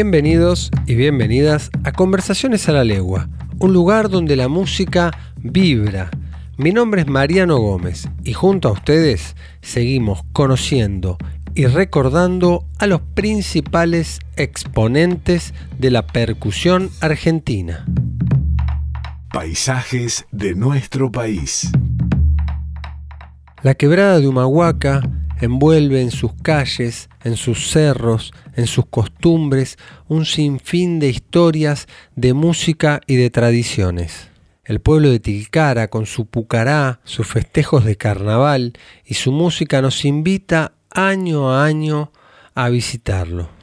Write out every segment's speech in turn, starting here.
Bienvenidos y bienvenidas a Conversaciones a la Legua, un lugar donde la música vibra. Mi nombre es Mariano Gómez y junto a ustedes seguimos conociendo y recordando a los principales exponentes de la percusión argentina. Paisajes de nuestro país. La quebrada de Humahuaca envuelve en sus calles, en sus cerros, en sus costumbres, un sinfín de historias, de música y de tradiciones. El pueblo de Tilcara, con su pucará, sus festejos de carnaval y su música nos invita año a año a visitarlo.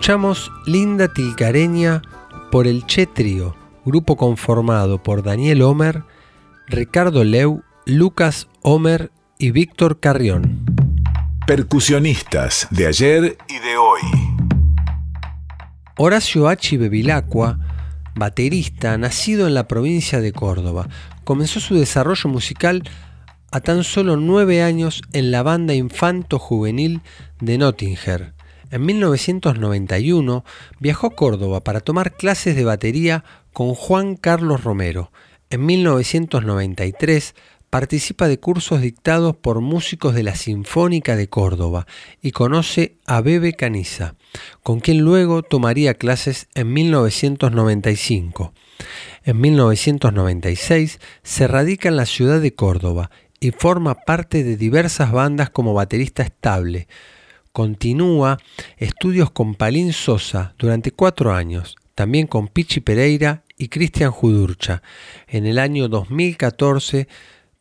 Escuchamos Linda Tilcareña por el Che Trío, grupo conformado por Daniel Homer, Ricardo Leu, Lucas Homer y Víctor Carrión. Percusionistas de ayer y de hoy. Horacio H. Bevilacqua, baterista, nacido en la provincia de Córdoba, comenzó su desarrollo musical a tan solo nueve años en la banda infanto juvenil de Nottinger. En 1991 viajó a Córdoba para tomar clases de batería con Juan Carlos Romero. En 1993 participa de cursos dictados por músicos de la Sinfónica de Córdoba y conoce a Bebe Caniza, con quien luego tomaría clases en 1995. En 1996 se radica en la ciudad de Córdoba y forma parte de diversas bandas como baterista estable. Continúa estudios con Palín Sosa durante cuatro años, también con Pichi Pereira y Cristian Judurcha. En el año 2014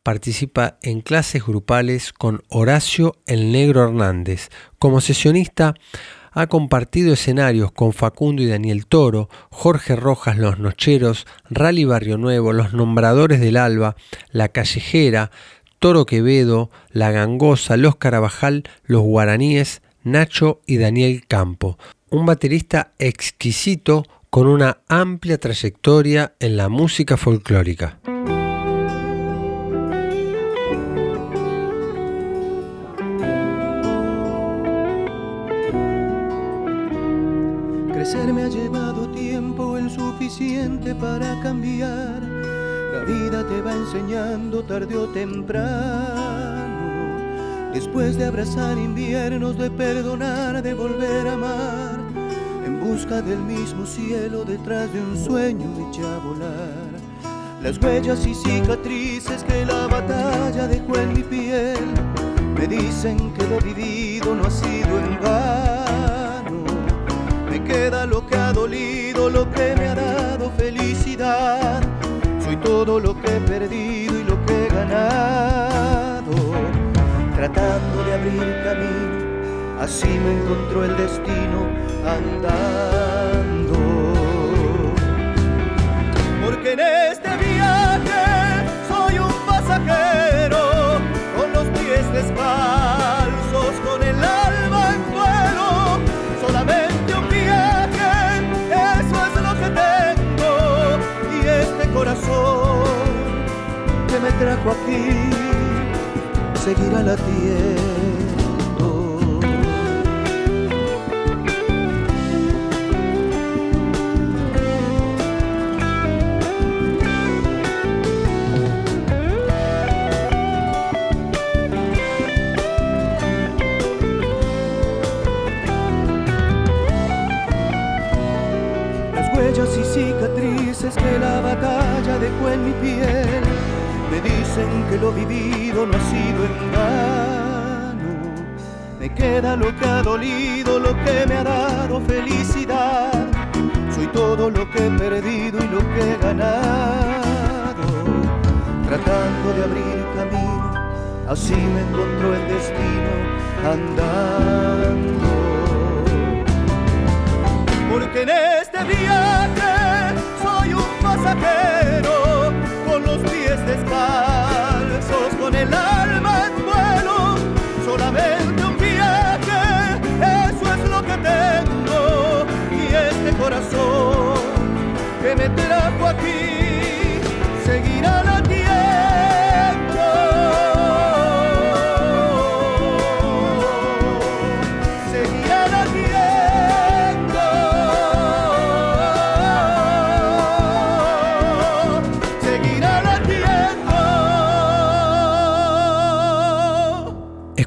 participa en clases grupales con Horacio el Negro Hernández. Como sesionista ha compartido escenarios con Facundo y Daniel Toro, Jorge Rojas Los Nocheros, Rally Barrio Nuevo, Los Nombradores del Alba, La Callejera, Toro Quevedo, La Gangosa, Los Carabajal, Los Guaraníes, Nacho y Daniel Campo. Un baterista exquisito con una amplia trayectoria en la música folclórica. Crecer me ha llevado tiempo el suficiente para cambiar vida te va enseñando tarde o temprano. Después de abrazar inviernos, de perdonar, de volver a amar, en busca del mismo cielo, detrás de un sueño echa a volar. Las huellas y cicatrices que la batalla dejó en mi piel me dicen que lo vivido no ha sido en vano. Me queda lo que ha dolido, lo que me ha dado felicidad soy todo lo que he perdido y lo que he ganado, tratando de abrir camino, así me encontró el destino andando. Porque en este viaje trajo aquí seguirá latiendo. Las huellas y cicatrices que la batalla dejó en mi piel dicen que lo vivido no ha sido en vano. Me queda lo que ha dolido, lo que me ha dado felicidad. Soy todo lo que he perdido y lo que he ganado. Tratando de abrir camino, así me encontró el destino andando. Porque en este viaje soy un pasajero pies descalzos, con el alma en vuelo, solamente un viaje, eso es lo que tengo, y este corazón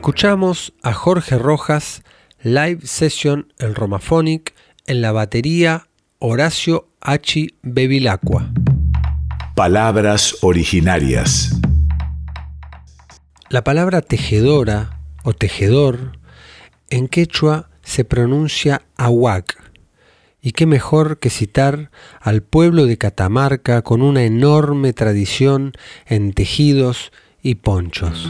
Escuchamos a Jorge Rojas, live session en Romaphonic, en la batería Horacio H. Bevilacqua. Palabras originarias. La palabra tejedora o tejedor en quechua se pronuncia ahuac. Y qué mejor que citar al pueblo de Catamarca con una enorme tradición en tejidos y ponchos.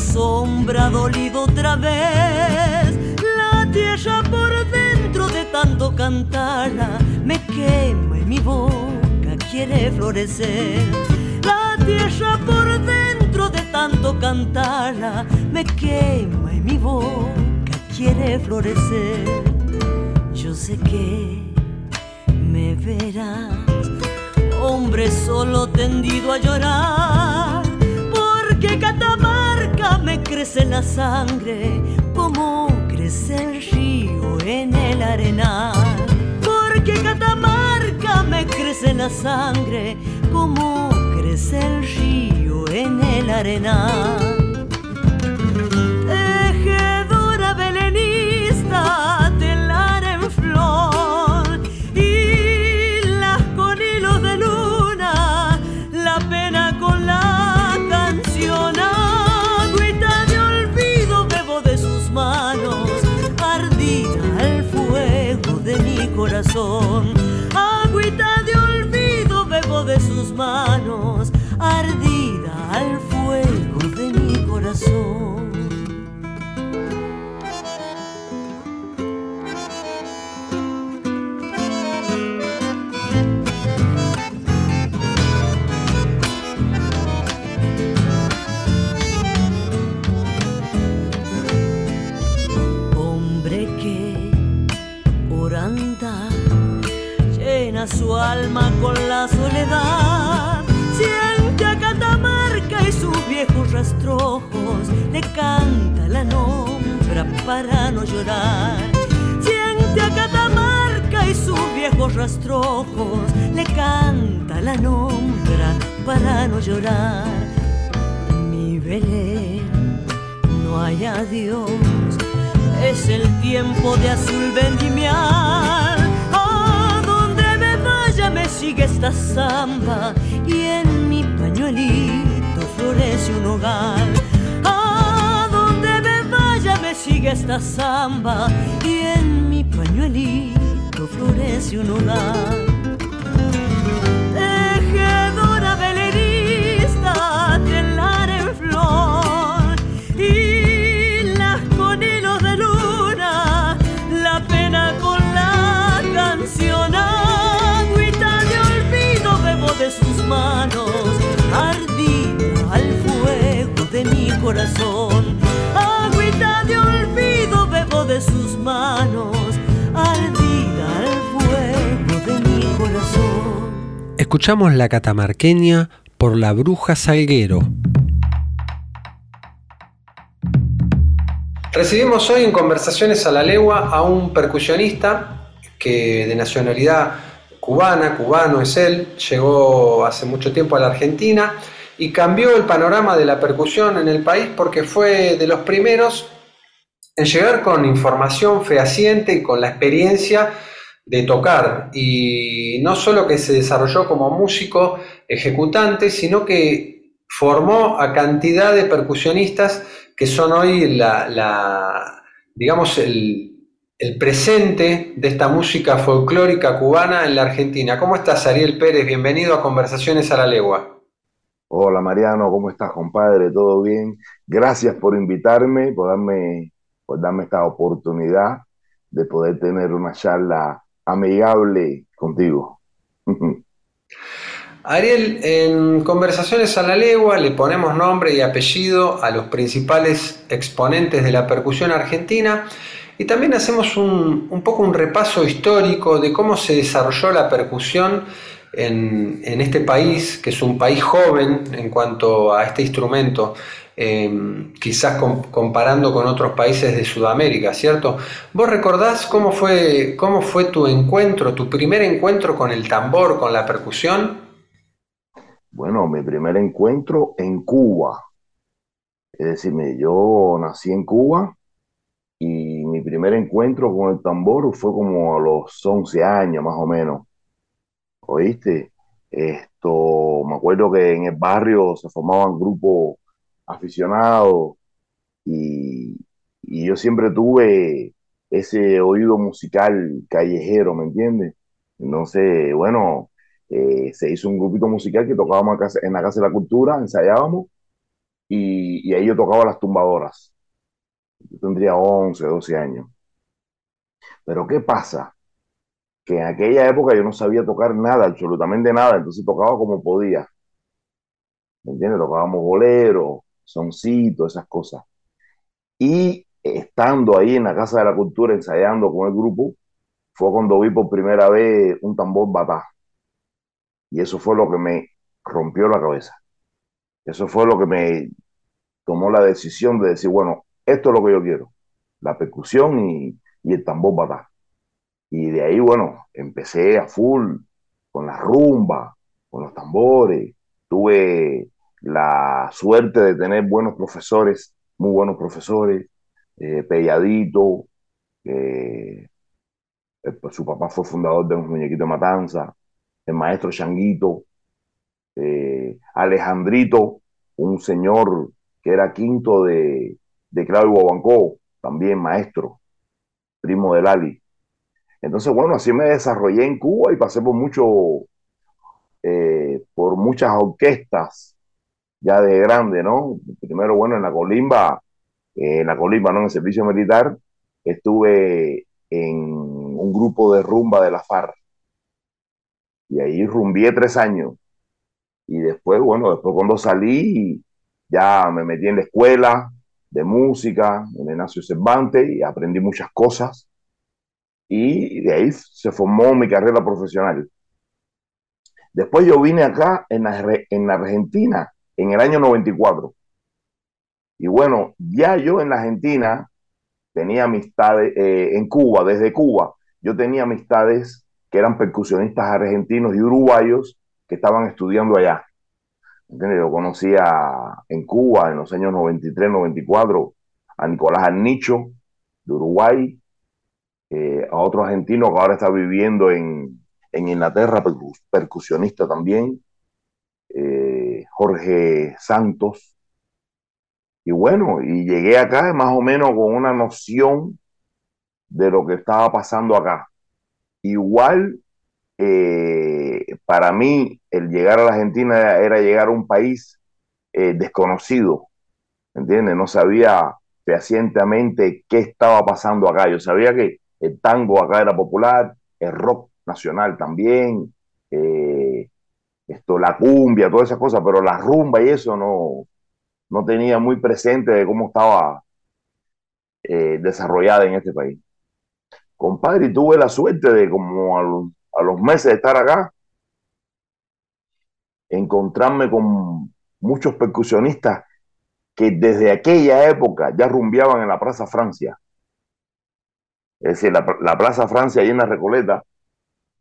Sombra, dolido otra vez. La tierra por dentro de tanto cantarla me quema y mi boca quiere florecer. La tierra por dentro de tanto cantarla me quema y mi boca quiere florecer. Yo sé que me verás, hombre solo tendido a llorar, me crece la sangre como crece el río en el arenal. Porque Catamarca me crece la sangre como crece el río en el arenal. Su alma con la soledad. Siente a Catamarca y sus viejos rastrojos, le canta la nombra para no llorar. Siente a Catamarca y sus viejos rastrojos, le canta la nombra para no llorar. Mi Belén, no hay adiós, es el tiempo de azul vendimiar. Sigue esta samba y en mi pañuelito florece un hogar. A donde me vaya me sigue esta samba y en mi pañuelito florece un hogar. Corazón. Agüita de olvido bebo de sus manos, ardida al fuego de mi corazón. Escuchamos la catamarqueña por la bruja Salguero. Recibimos hoy en Conversaciones a la Legua a un percusionista que de nacionalidad cubana, cubano es él, llegó hace mucho tiempo a la Argentina y cambió el panorama de la percusión en el país porque fue de los primeros en llegar con información fehaciente y con la experiencia de tocar. Y no solo que se desarrolló como músico ejecutante, sino que formó a cantidad de percusionistas que son hoy la, digamos, el, el presente de esta música folclórica cubana en la Argentina. ¿Cómo estás, Ariel Pérez? Bienvenido a Conversaciones a la Legua. Hola Mariano, ¿cómo estás, compadre? ¿Todo bien? Gracias por invitarme, por darme, por darme esta oportunidad de poder tener una charla amigable contigo. Ariel, en Conversaciones a la Legua le ponemos nombre y apellido a los principales exponentes de la percusión argentina y también hacemos un, un poco un repaso histórico de cómo se desarrolló la percusión en, este país, que es un país joven en cuanto a este instrumento, eh, quizás com, comparando con otros países de Sudamérica, ¿cierto? ¿Vos recordás cómo fue, cómo fue tu encuentro, tu primer encuentro con el tambor, con la percusión? Bueno, mi primer encuentro en Cuba. Es decir, yo nací en Cuba y mi primer encuentro con el tambor fue como a los 11 años más o menos. ¿Oíste? Esto, me acuerdo que en el barrio se formaban grupos aficionados y, y yo siempre tuve ese oído musical callejero, ¿me entiendes? Entonces, bueno, eh, se hizo un grupito musical que tocábamos en la Casa de la Cultura, ensayábamos y, ahí yo tocaba las tumbadoras. Yo tendría 11, 12 años. Pero ¿qué pasa? Que en aquella época yo no sabía tocar nada, absolutamente nada, entonces tocaba como podía. ¿Me entiendes? Tocábamos bolero, soncito, esas cosas. Y estando ahí en la Casa de la Cultura ensayando con el grupo, fue cuando vi por primera vez un tambor batá. Y eso fue lo que me rompió la cabeza. Eso fue lo que me tomó la decisión de decir, bueno, esto es lo que yo quiero, la percusión y, el tambor batá. Y de ahí, bueno, empecé a full con la rumba, con los tambores. Tuve la suerte de tener buenos profesores, muy buenos profesores, eh, Pelladito, eh, pues, su papá fue fundador de los muñequitos de Matanza, el maestro Changuito, eh, Alejandrito, un señor que era quinto de, de Claudio Bancó, también maestro, primo de Lali. Entonces, bueno, así me desarrollé en Cuba y pasé por mucho, por muchas orquestas ya de grande, ¿no? Primero, bueno, en la Colimba, en la Colimba, ¿no? En el servicio militar, estuve en un grupo de rumba de la FARC. Y ahí rumbié tres años. Y después, bueno, después cuando salí, ya me metí en la escuela de música, en Ignacio Cervantes, y aprendí muchas cosas. Y de ahí se formó mi carrera profesional. Después yo vine acá en en Argentina en el año 94. Y bueno, ya yo en Argentina tenía amistades, eh, en Cuba, desde Cuba, yo tenía amistades que eran percusionistas argentinos y uruguayos que estaban estudiando allá. Yo conocía en Cuba en los años 93, 94 a Nicolás Arnicho de Uruguay, eh, a otro argentino que ahora está viviendo en, en Inglaterra, percusionista también, eh, Jorge Santos. Y bueno, y llegué acá más o menos con una noción de lo que estaba pasando acá. Igual, eh, para mí, el llegar a la Argentina era llegar a un país eh, desconocido, ¿entiendes? No sabía fehacientemente qué estaba pasando acá. Yo sabía que el tango acá era popular, el rock nacional también, esto, la cumbia, todas esas cosas, pero la rumba y eso no, no tenía muy presente de cómo estaba eh, desarrollada en este país. Compadre, tuve la suerte de como a los, meses de estar acá, encontrarme con muchos percusionistas que desde aquella época ya rumbeaban en la Plaza Francia. Es decir, la, la Plaza Francia ahí en la Recoleta,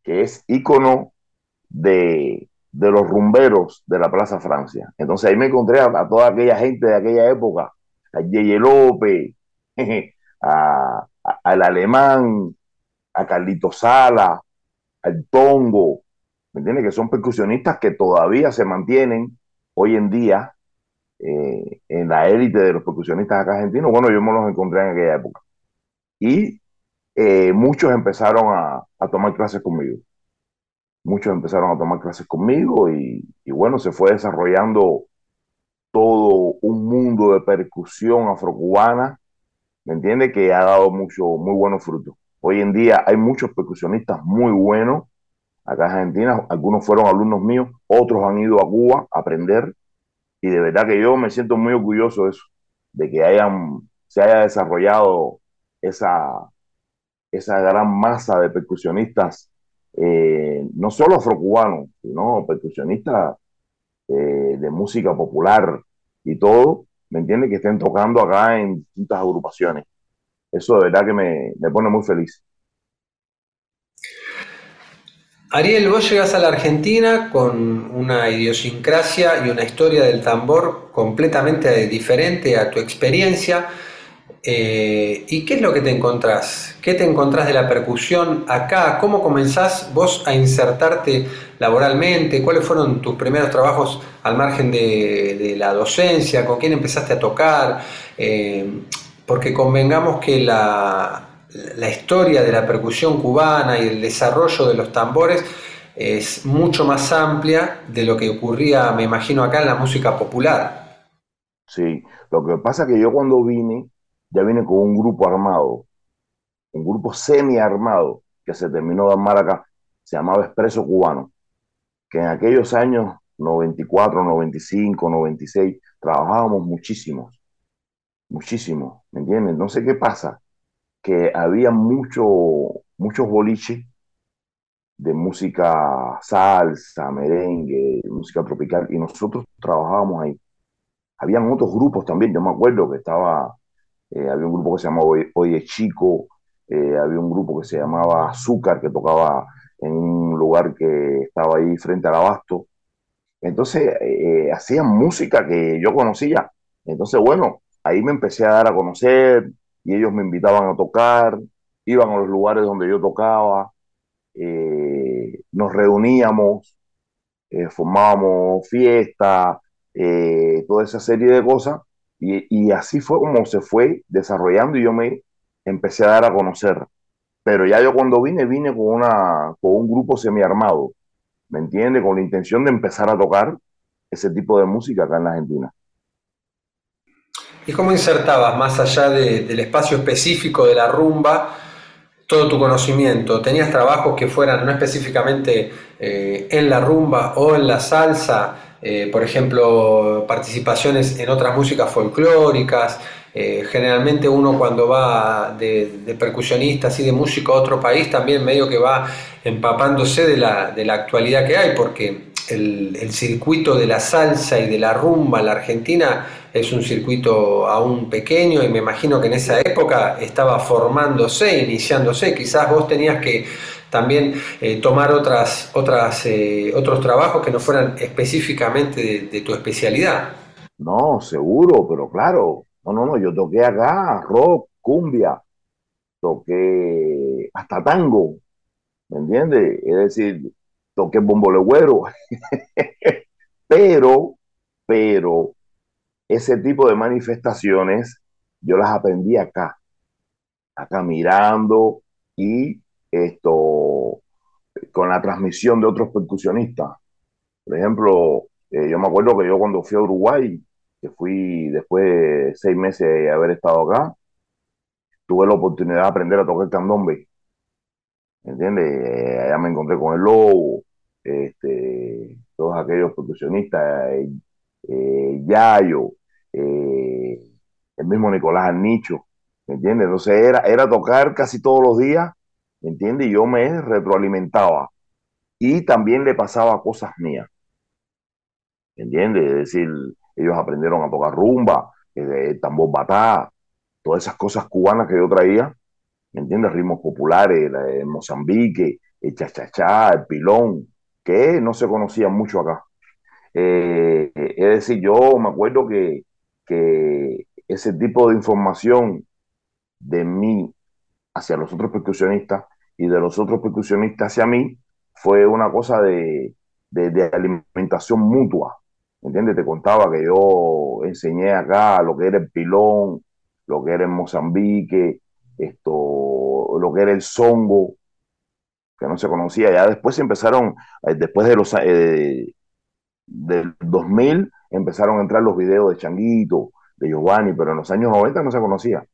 que es ícono de, de los rumberos de la Plaza Francia. Entonces ahí me encontré a, toda aquella gente de aquella época, a Yeye López, al alemán, a Carlito Sala, al Tongo, ¿me entiendes? Que son percusionistas que todavía se mantienen hoy en día eh, en la élite de los percusionistas acá argentinos. Bueno, yo me los encontré en aquella época. Y eh, muchos empezaron a tomar clases conmigo muchos empezaron a tomar clases conmigo y, bueno, se fue desarrollando todo un mundo de percusión afrocubana, ¿me entiende? Que ha dado mucho, muy buenos frutos. Hoy en día hay muchos percusionistas muy buenos acá en Argentina, algunos fueron alumnos míos, otros han ido a Cuba a aprender y de verdad que yo me siento muy orgulloso de eso, de que hayan, se haya desarrollado esa, esa gran masa de percusionistas eh, no solo afrocubanos, sino percusionistas eh, de música popular y todo, ¿me entiendes? Que estén tocando acá en distintas agrupaciones. Eso de verdad que me, me pone muy feliz. Ariel, vos llegas a la Argentina con una idiosincrasia y una historia del tambor completamente diferente a tu experiencia. Eh, ¿Y qué es lo que te encontrás? ¿Qué te encontrás de la percusión acá? ¿Cómo comenzás vos a insertarte laboralmente? ¿Cuáles fueron tus primeros trabajos al margen de, la docencia? ¿Con quién empezaste a tocar? Eh, porque convengamos que la, la historia de la percusión cubana y el desarrollo de los tambores es mucho más amplia de lo que ocurría, me imagino, acá en la música popular. Sí, lo que pasa es que yo cuando vine, ya vine con un grupo armado, un grupo semi-armado que se terminó de armar acá, se llamaba Expreso Cubano, que en aquellos años 94, 95, 96, trabajábamos muchísimos, muchísimo, ¿me entiendes? No sé qué pasa, que había mucho, muchos boliches de música salsa, merengue, música tropical, y nosotros trabajábamos ahí. Habían otros grupos también, yo me acuerdo que estaba, eh, había un grupo que se llamaba Oye Chico, eh, había un grupo que se llamaba Azúcar, que tocaba en un lugar que estaba ahí frente al abasto. Entonces, eh, hacían música que yo conocía. Entonces, bueno, ahí me empecé a dar a conocer y ellos me invitaban a tocar, iban a los lugares donde yo tocaba, eh, nos reuníamos, formábamos fiestas, toda esa serie de cosas. Y, así fue como se fue desarrollando y yo me empecé a dar a conocer. Pero ya yo cuando vine, vine con, una, con un grupo semiarmado, ¿me entiende? Con la intención de empezar a tocar ese tipo de música acá en la Argentina. ¿Y cómo insertabas, más allá del espacio específico de la rumba, todo tu conocimiento? ¿Tenías trabajos que fueran no específicamente eh, en la rumba o en la salsa? Eh, por ejemplo, participaciones en otras músicas folclóricas, eh, generalmente uno cuando va de, percusionista, así de músico a otro país, también medio que va empapándose de la, de la actualidad que hay, porque el, el, circuito de la salsa y de la rumba en la Argentina es un circuito aún pequeño y me imagino que en esa época estaba formándose, iniciándose. Quizás vos tenías que también eh, tomar otras, otras, eh, otros trabajos que no fueran específicamente de, tu especialidad. No, seguro, pero claro, no, no, no, yo toqué acá rock, cumbia, toqué hasta tango, ¿me entiendes? Es decir, toqué bombolegüero, pero, pero, ese tipo de manifestaciones yo las aprendí acá, acá mirando y esto con la transmisión de otros percusionistas. Por ejemplo, eh, yo me acuerdo que yo cuando fui a Uruguay, que fui después de seis meses de haber estado acá, tuve la oportunidad de aprender a tocar candombe. ¿Entiendes? Eh, allá me encontré con el lobo, este, todos aquellos percusionistas, eh, eh, Yayo, el mismo Nicolás Arnicho, ¿me entiendes? Entonces era, era tocar casi todos los días, ¿me entiendes? Yo me retroalimentaba y también le pasaba cosas mías, ¿me entiendes? Es decir, ellos aprendieron a tocar rumba, eh, tambor batá, todas esas cosas cubanas que yo traía, ¿me entiendes? Ritmos populares, el Mozambique, el cha-cha-cha, el pilón, que no se conocían mucho acá. Eh, es decir, yo me acuerdo que, que ese tipo de información de mí hacia los otros percusionistas y de los otros percusionistas hacia mí fue una cosa de, de alimentación mutua. ¿entiendes? Te contaba que yo enseñé acá lo que era el pilón, lo que era el Mozambique, esto, lo que era el songo, que no se conocía. Ya después empezaron, eh, después de los eh, del 2000, empezaron a entrar los videos de Changuito, de Giovanni, pero en los años 90 no se conocía.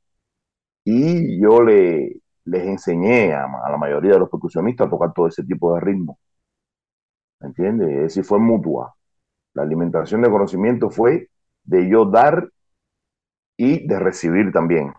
Y yo le, les enseñé a, la mayoría de los percusionistas a tocar todo ese tipo de ritmo. ¿Me entiendes? Fue mutua. La alimentación de conocimiento fue de yo dar y de recibir también.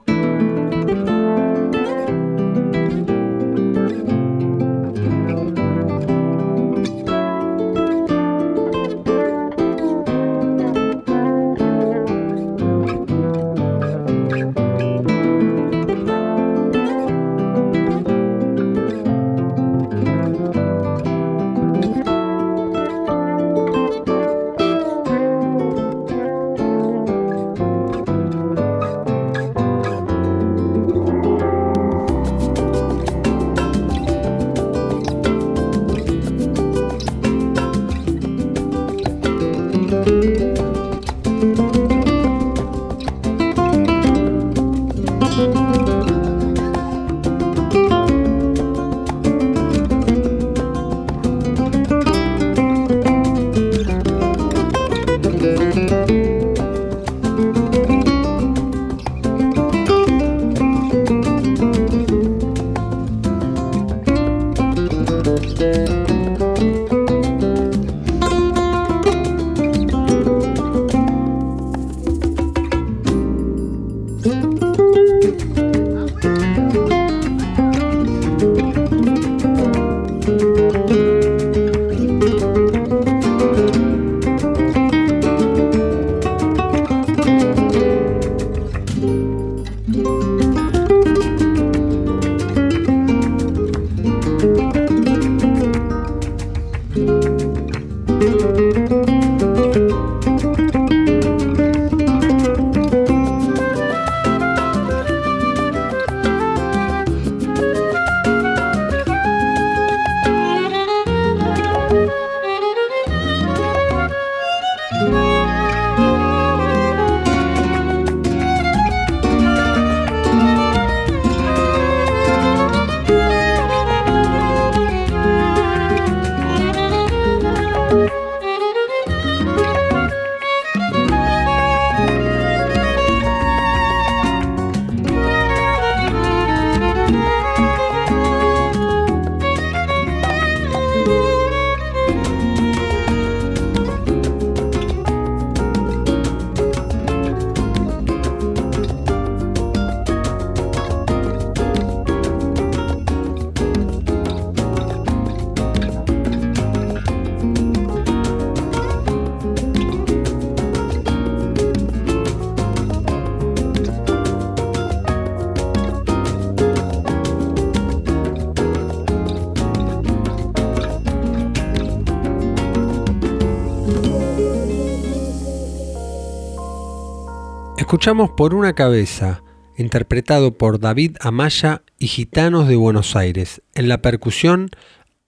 Escuchamos por una cabeza, interpretado por David Amaya y Gitanos de Buenos Aires. En la percusión,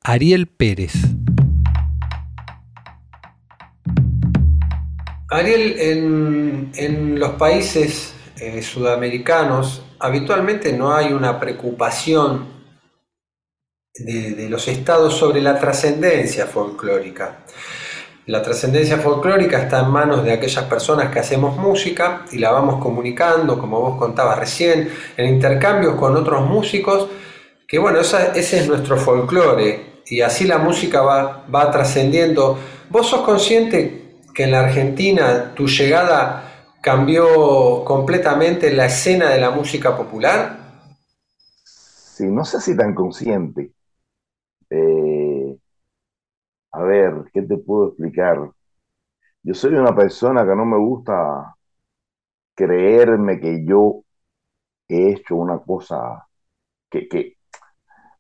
Ariel Pérez. Ariel, en, los países eh, sudamericanos habitualmente no hay una preocupación de, de los estados sobre la trascendencia folclórica. La trascendencia folclórica está en manos de aquellas personas que hacemos música y la vamos comunicando, como vos contabas recién, en intercambios con otros músicos, que bueno, ese es nuestro folclore y así la música va, va trascendiendo. ¿Vos sos consciente que en la Argentina tu llegada cambió completamente la escena de la música popular? Sí, no sé si tan consciente. Eh, a ver, ¿qué te puedo explicar? Yo soy una persona que no me gusta creerme que yo he hecho una cosa que, que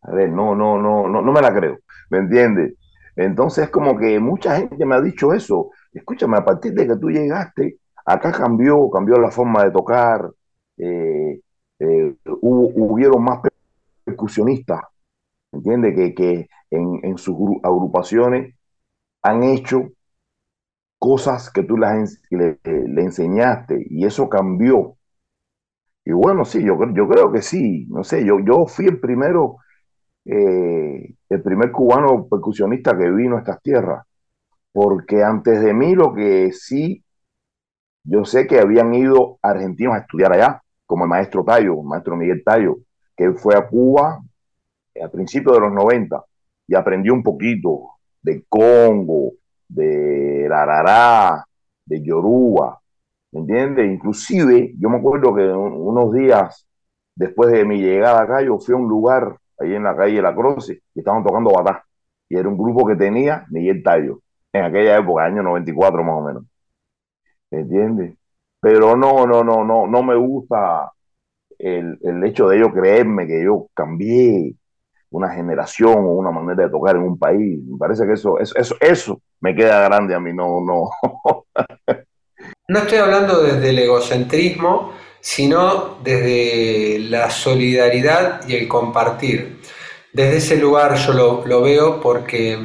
a ver, no, no, no, no, no me la creo, ¿me entiendes? Entonces es como que mucha gente me ha dicho eso. Escúchame, a partir de que tú llegaste, acá cambió, cambió la forma de tocar, eh, eh, hubo, hubieron más percusionistas, ¿entiendes? Que, que en, sus agrupaciones han hecho cosas que tú las, le, enseñaste y eso cambió. Y bueno, sí, yo, yo creo que sí, no sé, yo, yo fui el primero, eh, el primer cubano percusionista que vino a estas tierras, porque antes de mí lo que sí, yo sé que habían ido argentinos a estudiar allá, como el maestro Tallo, el maestro Miguel Tallo, que fue a Cuba a principios de los 90 y aprendió un poquito de Congo, de Rarará, de Yoruba, ¿me entiendes? Inclusive, yo me acuerdo que unos días después de mi llegada acá, yo fui a un lugar ahí en la calle La Cruz y estaban tocando batá. Y era un grupo que tenía Miguel Tallo, en aquella época, año 94 más o menos. ¿Me entiendes? Pero no, no, no, no, no me gusta el, el hecho de yo creerme que yo cambié, una generación o una manera de tocar en un país. Me parece que eso, eso, eso, me queda grande a mí, no, no. no estoy hablando desde el egocentrismo, sino desde la solidaridad y el compartir. Desde ese lugar yo lo, lo veo porque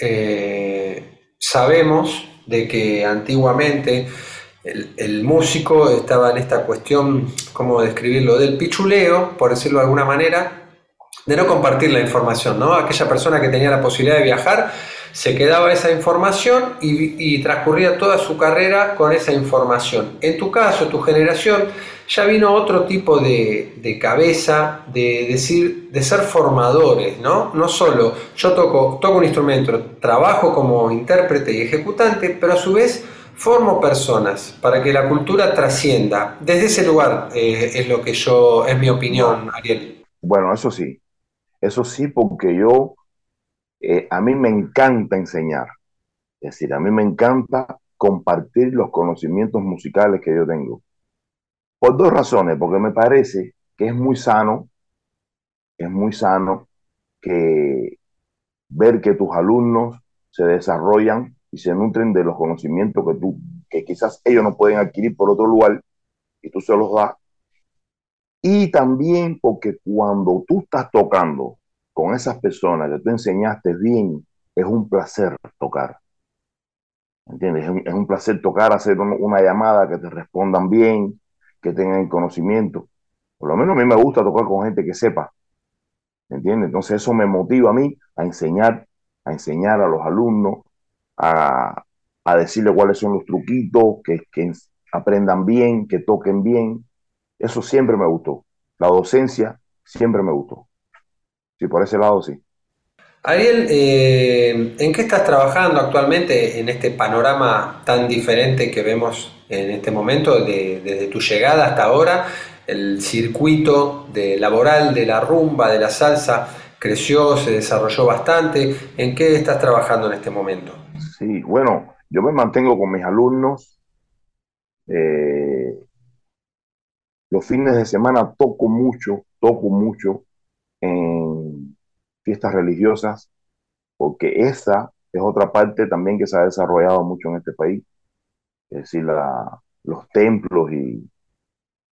eh, sabemos de que antiguamente el, el, músico estaba en esta cuestión, ¿cómo describirlo?, del pichuleo, por decirlo de alguna manera, de no compartir la información, ¿no? Aquella persona que tenía la posibilidad de viajar se quedaba esa información y, transcurría toda su carrera con esa información. En tu caso, tu generación, ya vino otro tipo de, cabeza, de decir, de ser formadores, ¿no? No solo yo toco, toco un instrumento, trabajo como intérprete y ejecutante, pero a su vez formo personas para que la cultura trascienda. Desde ese lugar eh, es lo que yo, es mi opinión, Ariel. Bueno, eso sí, eso sí, porque yo, eh, a mí me encanta enseñar. Es decir, a mí me encanta compartir los conocimientos musicales que yo tengo. Por dos razones, porque me parece que es muy sano, es muy sano que ver que tus alumnos se desarrollan y se nutren de los conocimientos que tú, que quizás ellos no pueden adquirir por otro lugar y tú se los das. Y también porque cuando tú estás tocando con esas personas que tú enseñaste bien, es un placer tocar. ¿Entiendes? Es un, placer tocar, hacer una llamada, que te respondan bien, que tengan conocimiento. Por lo menos a mí me gusta tocar con gente que sepa. ¿Entiendes? Entonces eso me motiva a mí a enseñar, a enseñar a los alumnos, a, a decirle cuáles son los truquitos, que aprendan bien, que toquen bien. Eso siempre me gustó. La docencia siempre me gustó. Sí, por ese lado sí. Ariel, eh, ¿en qué estás trabajando actualmente en este panorama tan diferente que vemos en este momento, desde tu llegada hasta ahora? El circuito de laboral de la rumba, de la salsa, creció, se desarrolló bastante. ¿En qué estás trabajando en este momento? Sí, bueno, yo me mantengo con mis alumnos. Eh, los fines de semana toco mucho, toco mucho en fiestas religiosas, porque esa es otra parte también que se ha desarrollado mucho en este país, es decir, los templos y,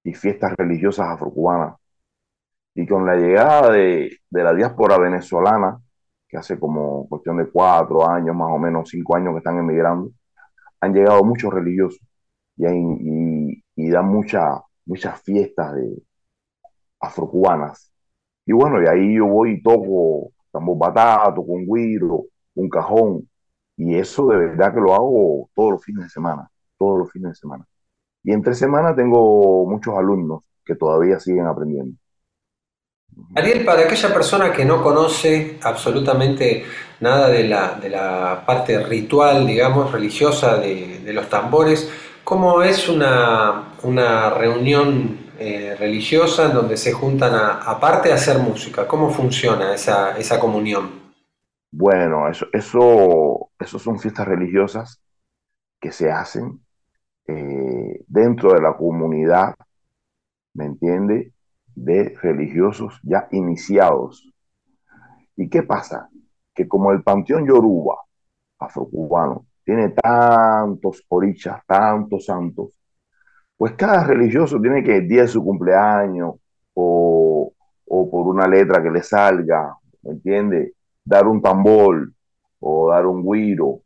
y fiestas religiosas afrocubanas. Y con la llegada de, la diáspora venezolana, que hace como cuestión de cuatro años, más o menos cinco años que están emigrando, han llegado muchos religiosos y, y, y dan mucha, muchas fiestas de afrocubanas. Y bueno, y ahí yo voy y toco tambor batato, con guiro, un cajón. Y eso de verdad que lo hago todos los fines de semana, todos los fines de semana. Y entre semana tengo muchos alumnos que todavía siguen aprendiendo. Ariel, para aquella persona que no conoce absolutamente nada de la, de la parte ritual, digamos, religiosa de, de los tambores, ¿cómo es una, una reunión eh, religiosa en donde se juntan aparte a hacer música? ¿Cómo funciona esa, esa comunión? Bueno, eso, eso, eso son fiestas religiosas que se hacen eh, dentro de la comunidad, ¿me entiende? de religiosos ya iniciados. ¿Y qué pasa? Que como el panteón Yoruba, afrocubano, tiene tantos orichas, tantos santos, pues cada religioso tiene que el día de su cumpleaños o, por una letra que le salga, ¿me entiende? Dar un tambor o dar un guiro,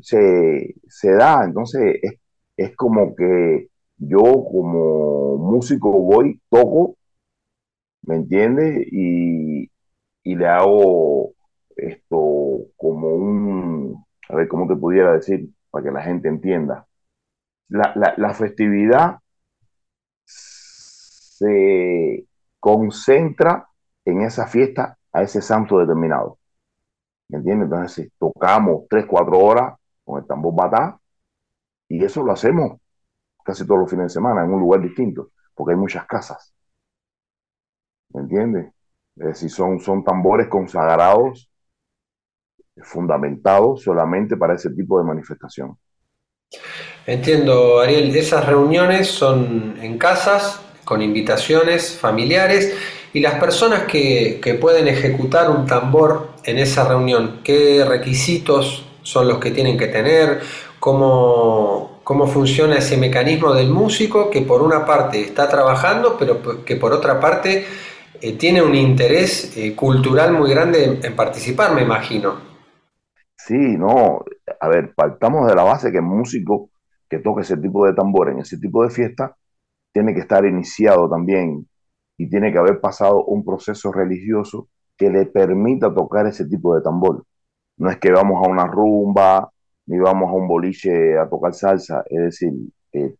se, se da. Entonces es, es como que yo como músico voy, toco ¿me entiendes? Y, le hago esto como un, a ver, ¿cómo te pudiera decir? Para que la gente entienda. La, festividad se concentra en esa fiesta a ese santo determinado. ¿Me entiendes? Entonces, tocamos tres, cuatro horas con el tambor batá y eso lo hacemos casi todos los fines de semana en un lugar distinto, porque hay muchas casas. ¿Me entiendes? Es decir, son, son tambores consagrados, fundamentados solamente para ese tipo de manifestación. Entiendo, Ariel. Esas reuniones son en casas, con invitaciones familiares, y las personas que, que pueden ejecutar un tambor en esa reunión, ¿qué requisitos son los que tienen que tener? ¿Cómo, cómo funciona ese mecanismo del músico que por una parte está trabajando, pero que por otra parte eh, tiene un interés eh, cultural muy grande en, participar, me imagino. Sí, no, a ver, partamos de la base que el músico que toque ese tipo de tambor en ese tipo de fiesta tiene que estar iniciado también y tiene que haber pasado un proceso religioso que le permita tocar ese tipo de tambor. no es que vamos a una rumba, ni vamos a un boliche a tocar salsa, es decir, eh,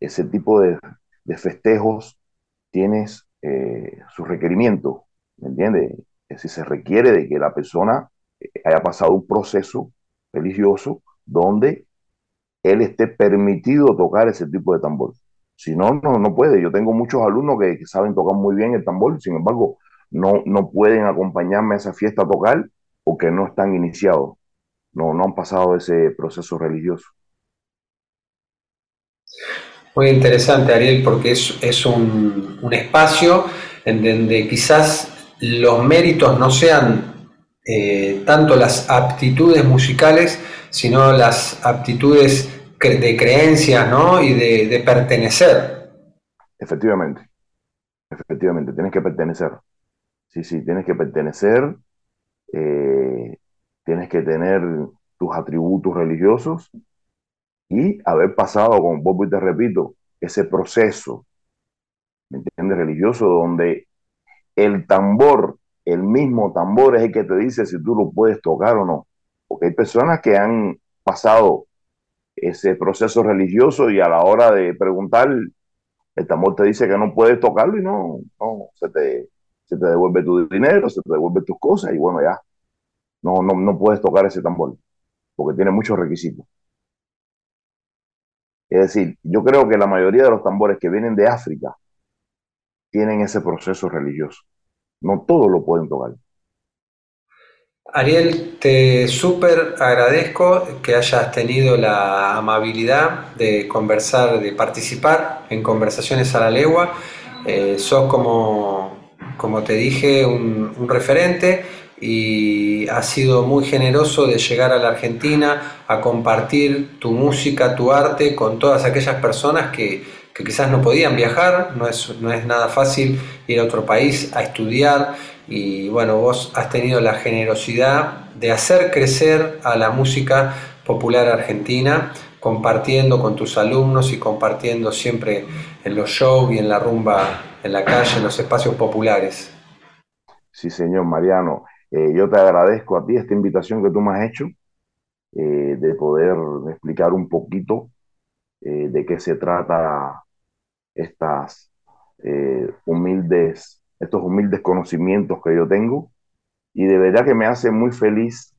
ese tipo de, festejos tienes eh, su requerimiento, ¿me entiendes? Es decir, se requiere de que la persona haya pasado un proceso religioso donde él esté permitido tocar ese tipo de tambor. Si no, no, no puede. Yo tengo muchos alumnos que, saben tocar muy bien el tambor, sin embargo, no, no pueden acompañarme a esa fiesta tocar porque no están iniciados, no, no han pasado ese proceso religioso. Muy interesante, Ariel, porque es, es un, un, espacio en donde quizás los méritos no sean eh, tanto las aptitudes musicales, sino las aptitudes de creencias ¿no? y de, pertenecer. Efectivamente, efectivamente, tienes que pertenecer. Sí, sí, tienes que pertenecer eh, tienes que tener tus atributos religiosos y haber pasado, con vuelvo y te repito, ese proceso, ¿me entiendes? Religioso, donde el tambor, el mismo tambor es el que te dice si tú lo puedes tocar o no. Porque hay personas que han pasado ese proceso religioso y a la hora de preguntar, el tambor te dice que no puedes tocarlo y no, no se te, se te devuelve tu dinero, se te devuelve tus cosas y bueno, ya, no, no, no puedes tocar ese tambor porque tiene muchos requisitos. Es decir, yo creo que la mayoría de los tambores que vienen de África tienen ese proceso religioso. No todos lo pueden tocar. Ariel, te súper agradezco que hayas tenido la amabilidad de conversar, de participar en conversaciones a la legua. Eh, sos como como te dije, un, referente y has sido muy generoso de llegar a la Argentina a compartir tu música, tu arte con todas aquellas personas que, quizás no podían viajar, no es, no es nada fácil ir a otro país a estudiar y bueno, vos has tenido la generosidad de hacer crecer a la música popular argentina compartiendo con tus alumnos y compartiendo siempre en los shows y en la rumba en la calle, en los espacios populares. Sí, señor Mariano. Eh, yo te agradezco a ti esta invitación que tú me has hecho eh, de poder explicar un poquito eh, de qué se trata estas humildes, estos humildes conocimientos que yo tengo. Y de verdad que me hace muy feliz,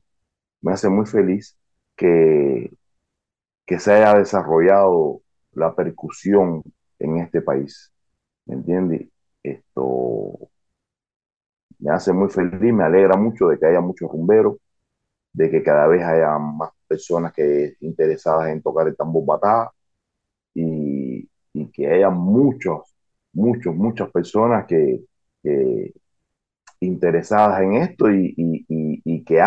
me hace muy feliz que, que se haya desarrollado la percusión en este país. ¿Me entiendes? Esto me hace muy feliz, me alegra mucho de que haya muchos rumberos, de que cada vez haya más personas que interesadas en tocar el tambor batá que haya muchos, muchos, muchas personas que, interesadas en esto y, que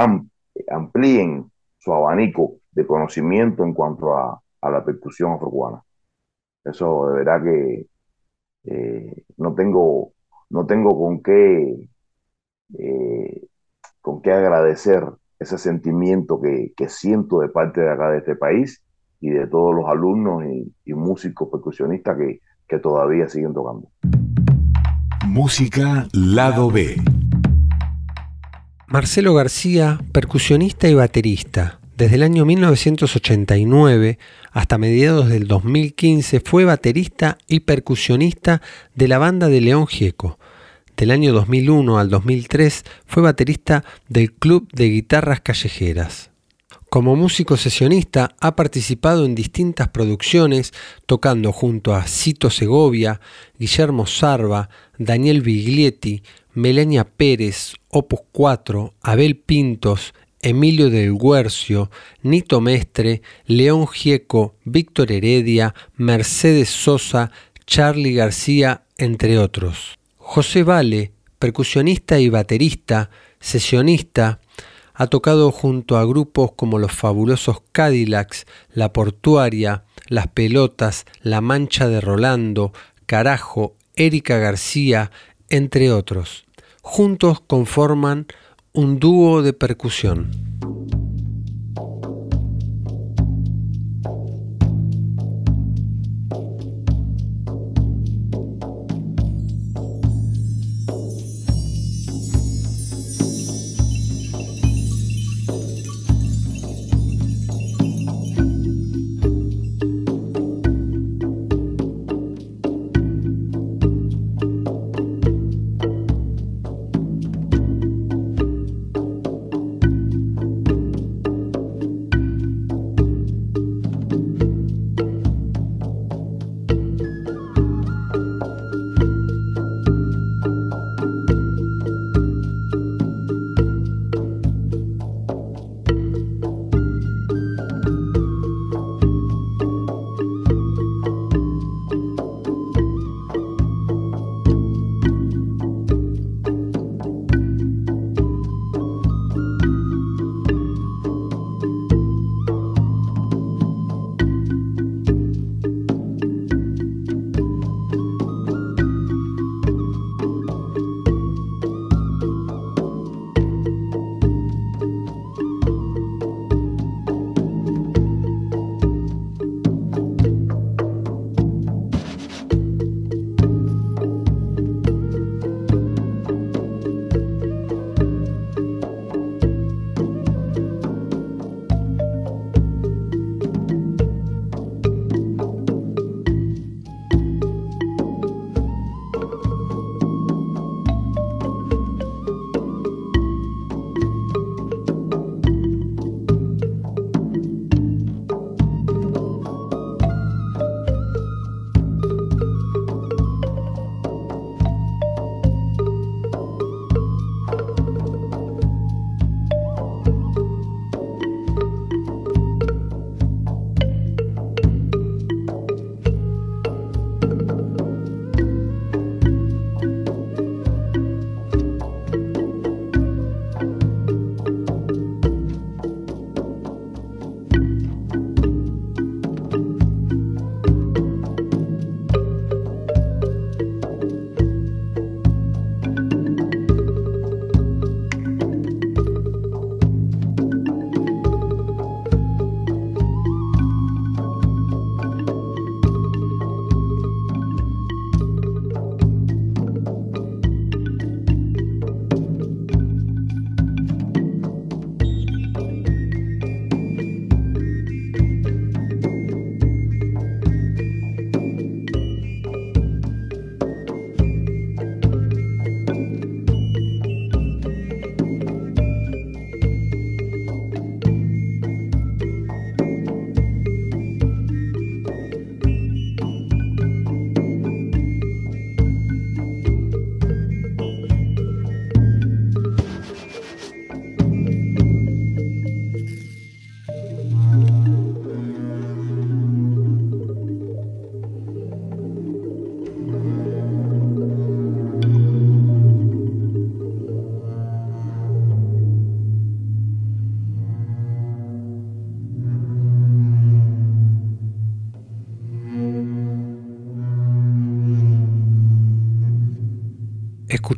amplíen su abanico de conocimiento en cuanto a, la percusión afrocubana. Eso de verdad que eh, no tengo no tengo con qué eh, con qué agradecer ese sentimiento que, siento de parte de acá de este país y de todos los alumnos y, músicos percusionistas que, que todavía siguen tocando. Música Lado B. Marcelo García, percusionista y baterista. Desde el año 1989 hasta mediados del 2015 fue baterista y percusionista de la banda de León Gieco. Del año 2001 al 2003 fue baterista del Club de Guitarras Callejeras. Como músico sesionista ha participado en distintas producciones, tocando junto a Cito Segovia, Guillermo Sarva, Daniel Biglietti, Melania Pérez, Opus 4, Abel Pintos, Emilio del Guercio, Nito Mestre, León Gieco, Víctor Heredia, Mercedes Sosa, Charlie García, entre otros. José Vale, percusionista y baterista, sesionista, ha tocado junto a grupos como los fabulosos Cadillacs, La Portuaria, Las Pelotas, La Mancha de Rolando, Carajo, Erika García, entre otros. Juntos conforman un dúo de percusión.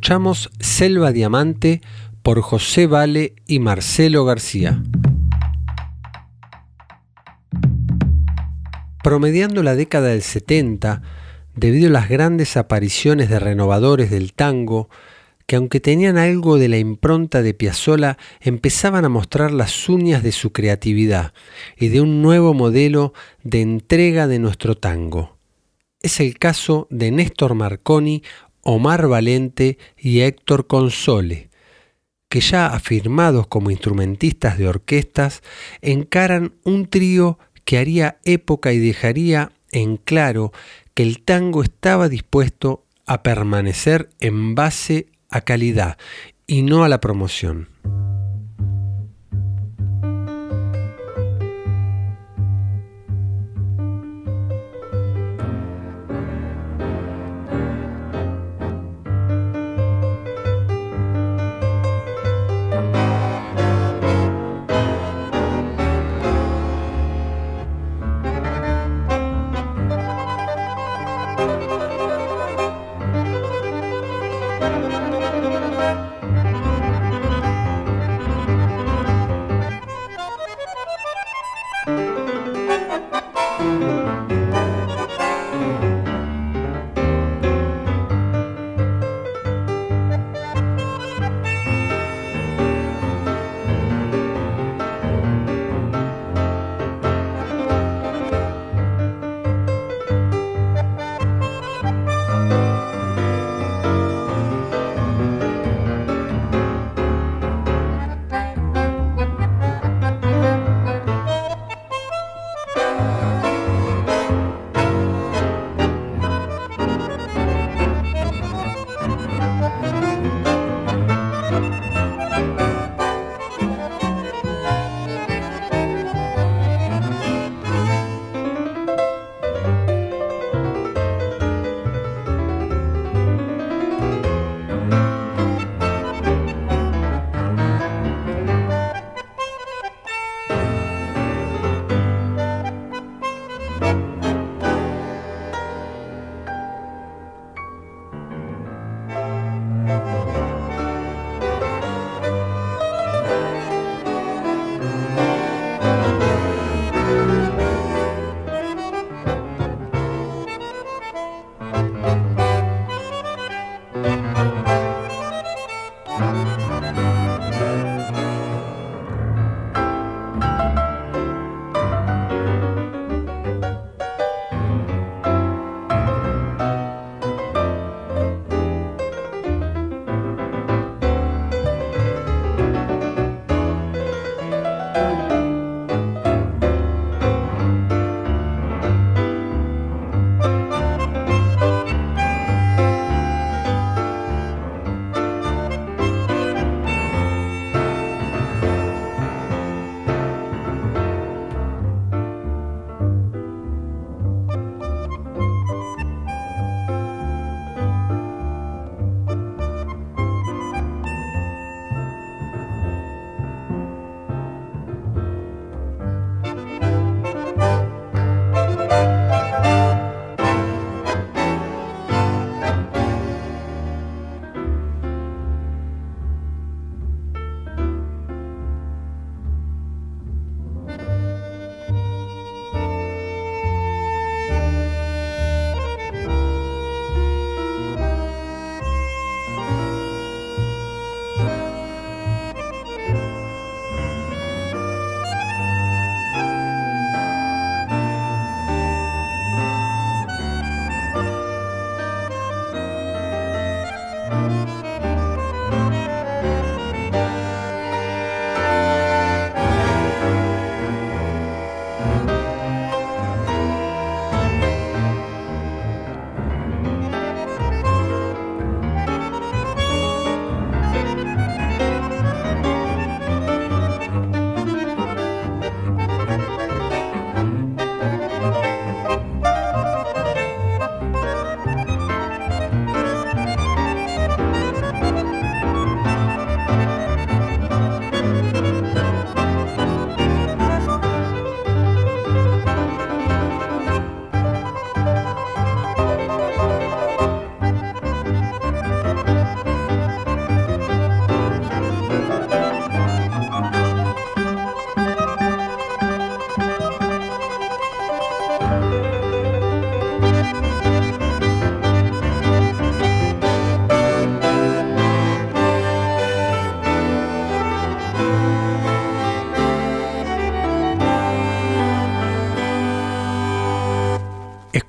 Escuchamos Selva Diamante por José Vale y Marcelo García. Promediando la década del 70, debido a las grandes apariciones de renovadores del tango, que aunque tenían algo de la impronta de Piazzolla, empezaban a mostrar las uñas de su creatividad y de un nuevo modelo de entrega de nuestro tango. Es el caso de Néstor Marconi, Omar Valente y Héctor Console, que ya afirmados como instrumentistas de orquestas, encaran un trío que haría época y dejaría en claro que el tango estaba dispuesto a permanecer en base a calidad y no a la promoción.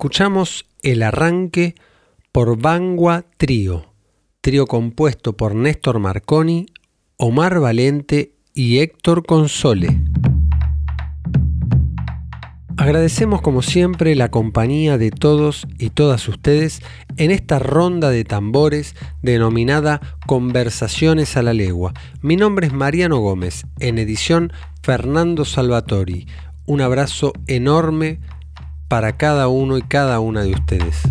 Escuchamos el arranque por Bangua Trío, trío compuesto por Néstor Marconi, Omar Valente y Héctor Console. Agradecemos como siempre la compañía de todos y todas ustedes en esta ronda de tambores denominada Conversaciones a la Legua. Mi nombre es Mariano Gómez, en edición Fernando Salvatori. Un abrazo enorme para cada uno y cada una de ustedes.